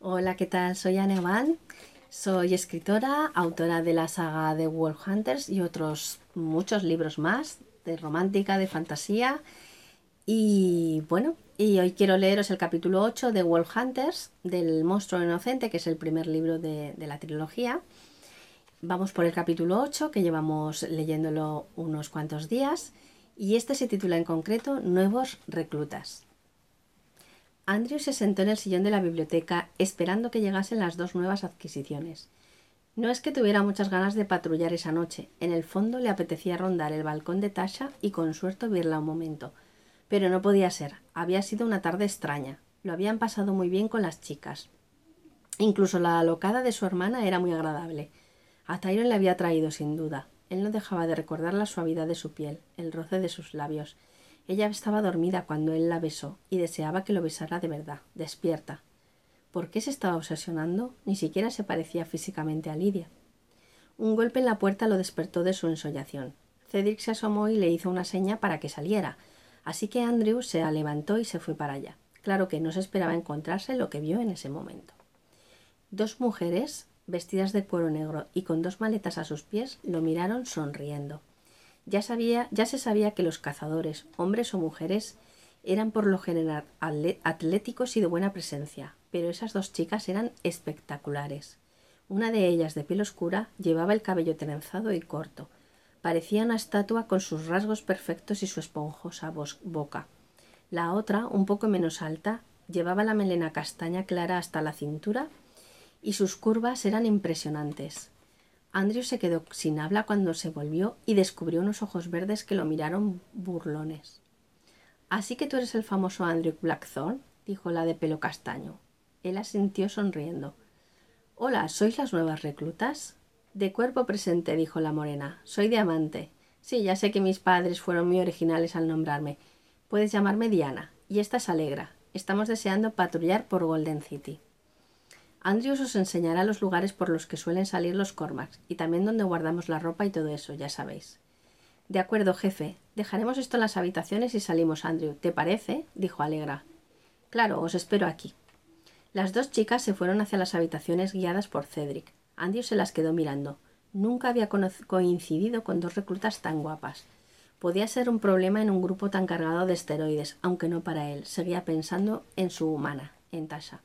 Hola, ¿qué tal? Soy Anne Van. Soy escritora, autora de la saga de Wolf Hunters y otros muchos libros más de romántica, de fantasía. Y bueno, y hoy quiero leeros el capítulo 8 de Wolf Hunters, del monstruo inocente, que es el primer libro de, de la trilogía. Vamos por el capítulo 8, que llevamos leyéndolo unos cuantos días, y este se titula en concreto Nuevos reclutas. Andrew se sentó en el sillón de la biblioteca esperando que llegasen las dos nuevas adquisiciones. No es que tuviera muchas ganas de patrullar esa noche, en el fondo le apetecía rondar el balcón de Tasha y con suerte verla un momento. Pero no podía ser, había sido una tarde extraña, lo habían pasado muy bien con las chicas. Incluso la alocada de su hermana era muy agradable. A Tyron le había traído, sin duda. Él no dejaba de recordar la suavidad de su piel, el roce de sus labios, ella estaba dormida cuando él la besó y deseaba que lo besara de verdad, despierta. ¿Por qué se estaba obsesionando? Ni siquiera se parecía físicamente a Lidia. Un golpe en la puerta lo despertó de su ensoñación. Cedric se asomó y le hizo una seña para que saliera, así que Andrew se levantó y se fue para allá. Claro que no se esperaba encontrarse lo que vio en ese momento. Dos mujeres, vestidas de cuero negro y con dos maletas a sus pies, lo miraron sonriendo. Ya, sabía, ya se sabía que los cazadores, hombres o mujeres, eran por lo general atléticos y de buena presencia, pero esas dos chicas eran espectaculares. Una de ellas, de piel oscura, llevaba el cabello trenzado y corto. Parecía una estatua con sus rasgos perfectos y su esponjosa boca. La otra, un poco menos alta, llevaba la melena castaña clara hasta la cintura y sus curvas eran impresionantes. Andrew se quedó sin habla cuando se volvió y descubrió unos ojos verdes que lo miraron burlones. Así que tú eres el famoso Andrew Blackthorne, dijo la de pelo castaño. Él asintió sonriendo. Hola, ¿sois las nuevas reclutas? De cuerpo presente, dijo la morena. Soy diamante. Sí, ya sé que mis padres fueron muy originales al nombrarme. Puedes llamarme Diana. Y esta es Alegra. Estamos deseando patrullar por Golden City. Andrews os enseñará los lugares por los que suelen salir los Cormacs y también donde guardamos la ropa y todo eso, ya sabéis. De acuerdo, jefe. Dejaremos esto en las habitaciones y salimos, Andrew. ¿Te parece? dijo Alegra. Claro, os espero aquí. Las dos chicas se fueron hacia las habitaciones guiadas por Cedric. Andrew se las quedó mirando. Nunca había coincidido con dos reclutas tan guapas. Podía ser un problema en un grupo tan cargado de esteroides, aunque no para él. Seguía pensando en su humana, en Tasha.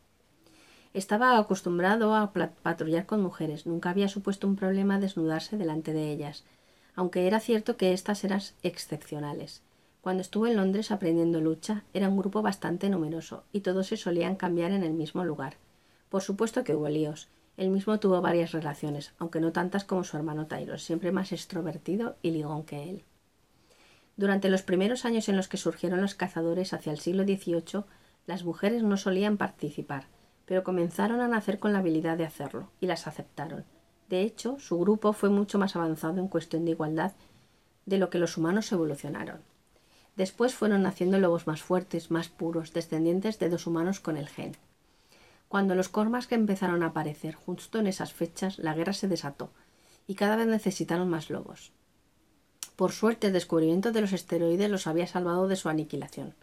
Estaba acostumbrado a patrullar con mujeres, nunca había supuesto un problema desnudarse delante de ellas, aunque era cierto que éstas eran excepcionales. Cuando estuvo en Londres aprendiendo lucha, era un grupo bastante numeroso, y todos se solían cambiar en el mismo lugar. Por supuesto que hubo líos. Él mismo tuvo varias relaciones, aunque no tantas como su hermano Tyro, siempre más extrovertido y ligón que él. Durante los primeros años en los que surgieron los cazadores hacia el siglo XVIII, las mujeres no solían participar, pero comenzaron a nacer con la habilidad de hacerlo, y las aceptaron. De hecho, su grupo fue mucho más avanzado en cuestión de igualdad de lo que los humanos evolucionaron. Después fueron naciendo lobos más fuertes, más puros, descendientes de dos humanos con el gen. Cuando los cormas que empezaron a aparecer justo en esas fechas, la guerra se desató, y cada vez necesitaron más lobos. Por suerte, el descubrimiento de los esteroides los había salvado de su aniquilación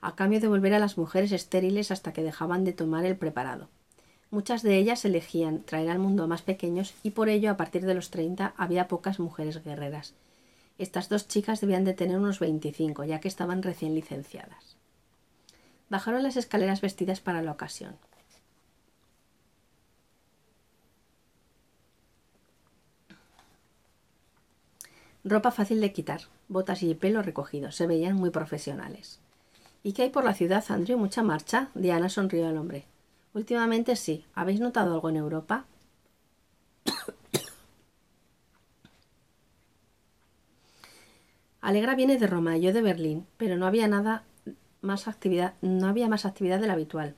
a cambio de volver a las mujeres estériles hasta que dejaban de tomar el preparado. Muchas de ellas elegían traer al mundo a más pequeños y por ello a partir de los treinta había pocas mujeres guerreras. Estas dos chicas debían de tener unos veinticinco, ya que estaban recién licenciadas. Bajaron las escaleras vestidas para la ocasión. Ropa fácil de quitar, botas y pelo recogidos, se veían muy profesionales. ¿Y qué hay por la ciudad, Andrew? ¿Mucha marcha? Diana sonrió al hombre. Últimamente sí. ¿Habéis notado algo en Europa? Alegra viene de Roma, yo de Berlín, pero no había nada más actividad, no había más actividad de la habitual.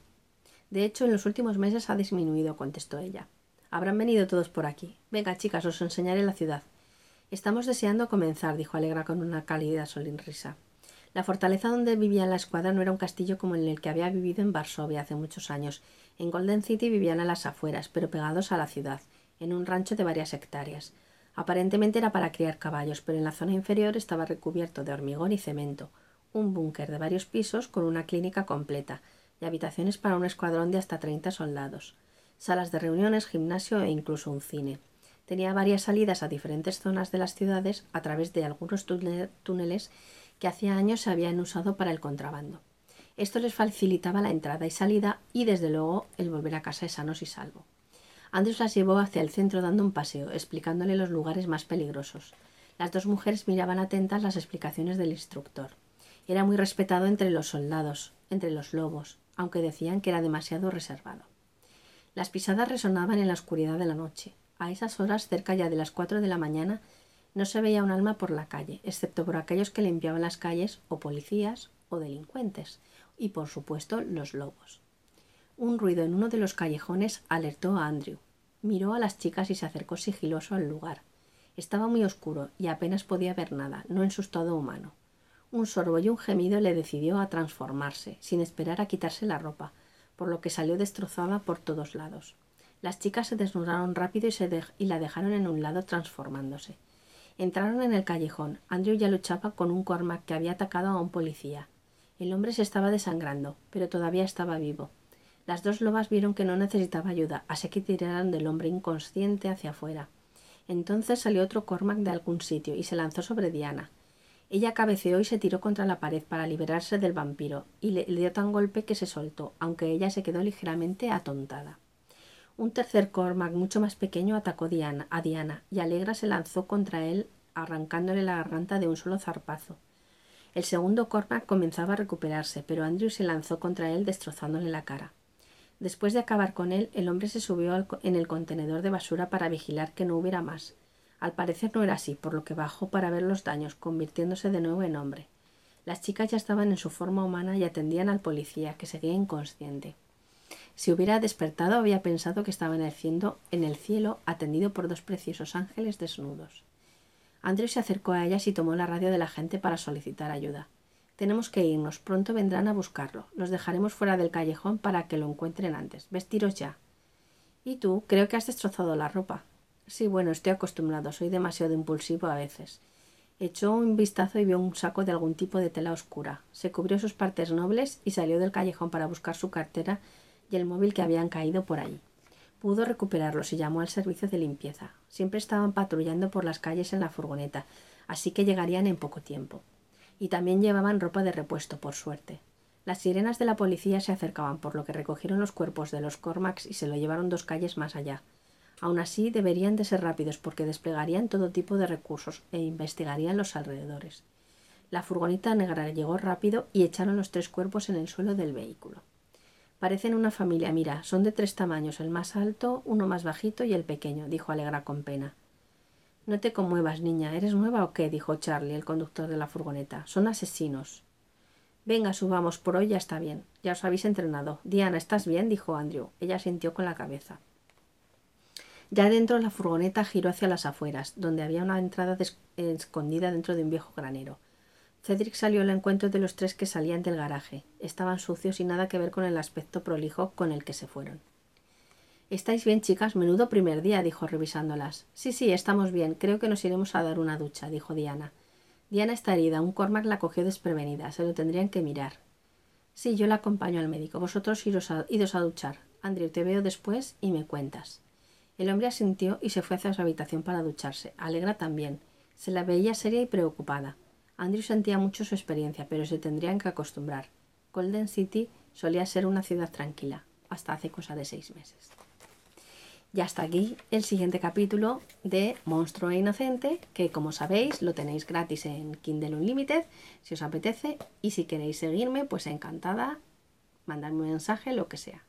De hecho, en los últimos meses ha disminuido, contestó ella. Habrán venido todos por aquí. Venga, chicas, os enseñaré la ciudad. Estamos deseando comenzar, dijo Alegra con una cálida sonrisa. La fortaleza donde vivía la escuadra no era un castillo como el que había vivido en Varsovia hace muchos años. En Golden City vivían a las afueras, pero pegados a la ciudad, en un rancho de varias hectáreas. Aparentemente era para criar caballos, pero en la zona inferior estaba recubierto de hormigón y cemento, un búnker de varios pisos con una clínica completa, y habitaciones para un escuadrón de hasta 30 soldados, salas de reuniones, gimnasio e incluso un cine. Tenía varias salidas a diferentes zonas de las ciudades a través de algunos túneles que hacía años se habían usado para el contrabando. Esto les facilitaba la entrada y salida y desde luego el volver a casa sanos y salvo. Andrews las llevó hacia el centro dando un paseo, explicándole los lugares más peligrosos. Las dos mujeres miraban atentas las explicaciones del instructor. Era muy respetado entre los soldados, entre los lobos, aunque decían que era demasiado reservado. Las pisadas resonaban en la oscuridad de la noche. A esas horas, cerca ya de las cuatro de la mañana, no se veía un alma por la calle, excepto por aquellos que limpiaban las calles, o policías, o delincuentes, y por supuesto los lobos. Un ruido en uno de los callejones alertó a Andrew. Miró a las chicas y se acercó sigiloso al lugar. Estaba muy oscuro y apenas podía ver nada, no en su estado humano. Un sorbo y un gemido le decidió a transformarse, sin esperar a quitarse la ropa, por lo que salió destrozada por todos lados. Las chicas se desnudaron rápido y, y la dejaron en un lado transformándose. Entraron en el callejón. Andrew ya luchaba con un Cormac que había atacado a un policía. El hombre se estaba desangrando, pero todavía estaba vivo. Las dos lobas vieron que no necesitaba ayuda, así que tiraron del hombre inconsciente hacia afuera. Entonces salió otro Cormac de algún sitio y se lanzó sobre Diana. Ella cabeceó y se tiró contra la pared para liberarse del vampiro, y le, dio tan golpe que se soltó, aunque ella se quedó ligeramente atontada. Un tercer Cormac mucho más pequeño atacó Diana, a Diana, y Alegra se lanzó contra él, arrancándole la garganta de un solo zarpazo. El segundo Cormac comenzaba a recuperarse, pero Andrew se lanzó contra él destrozándole la cara. Después de acabar con él, el hombre se subió en el contenedor de basura para vigilar que no hubiera más, al parecer no era así, por lo que bajó para ver los daños, convirtiéndose de nuevo en hombre. Las chicas ya estaban en su forma humana y atendían al policía, que seguía inconsciente. Si hubiera despertado había pensado que estaba cielo, en el cielo atendido por dos preciosos ángeles desnudos. Andrew se acercó a ellas y tomó la radio de la gente para solicitar ayuda. Tenemos que irnos, pronto vendrán a buscarlo. Los dejaremos fuera del callejón para que lo encuentren antes. Vestiros ya. Y tú, creo que has destrozado la ropa. Sí, bueno, estoy acostumbrado, soy demasiado impulsivo a veces. Echó un vistazo y vio un saco de algún tipo de tela oscura. Se cubrió sus partes nobles y salió del callejón para buscar su cartera y el móvil que habían caído por allí. Pudo recuperarlos y llamó al servicio de limpieza. Siempre estaban patrullando por las calles en la furgoneta, así que llegarían en poco tiempo. Y también llevaban ropa de repuesto, por suerte. Las sirenas de la policía se acercaban, por lo que recogieron los cuerpos de los Cormacs y se lo llevaron dos calles más allá. Aun así, deberían de ser rápidos porque desplegarían todo tipo de recursos e investigarían los alrededores. La furgoneta negra llegó rápido y echaron los tres cuerpos en el suelo del vehículo. Parecen una familia, mira, son de tres tamaños, el más alto, uno más bajito y el pequeño, dijo Alegra con pena. No te conmuevas, niña. ¿Eres nueva o qué? dijo Charlie, el conductor de la furgoneta. Son asesinos. Venga, subamos, por hoy ya está bien. Ya os habéis entrenado. Diana, ¿estás bien? dijo Andrew. Ella sintió con la cabeza. Ya dentro la furgoneta giró hacia las afueras, donde había una entrada escondida dentro de un viejo granero. Cedric salió al encuentro de los tres que salían del garaje. Estaban sucios y nada que ver con el aspecto prolijo con el que se fueron. ¿Estáis bien, chicas? Menudo primer día, dijo revisándolas. Sí, sí, estamos bien. Creo que nos iremos a dar una ducha, dijo Diana. Diana está herida. Un Cormac la cogió desprevenida. Se lo tendrían que mirar. Sí, yo la acompaño al médico. Vosotros iros idos a duchar. Andrew, te veo después y me cuentas. El hombre asintió y se fue hacia su habitación para ducharse. Alegra también. Se la veía seria y preocupada. Andrew sentía mucho su experiencia, pero se tendrían que acostumbrar. Golden City solía ser una ciudad tranquila, hasta hace cosa de seis meses. Y hasta aquí el siguiente capítulo de Monstruo e Inocente, que como sabéis lo tenéis gratis en Kindle Unlimited, si os apetece, y si queréis seguirme, pues encantada, mandarme un mensaje, lo que sea.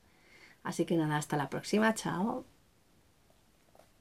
Así que nada, hasta la próxima, chao.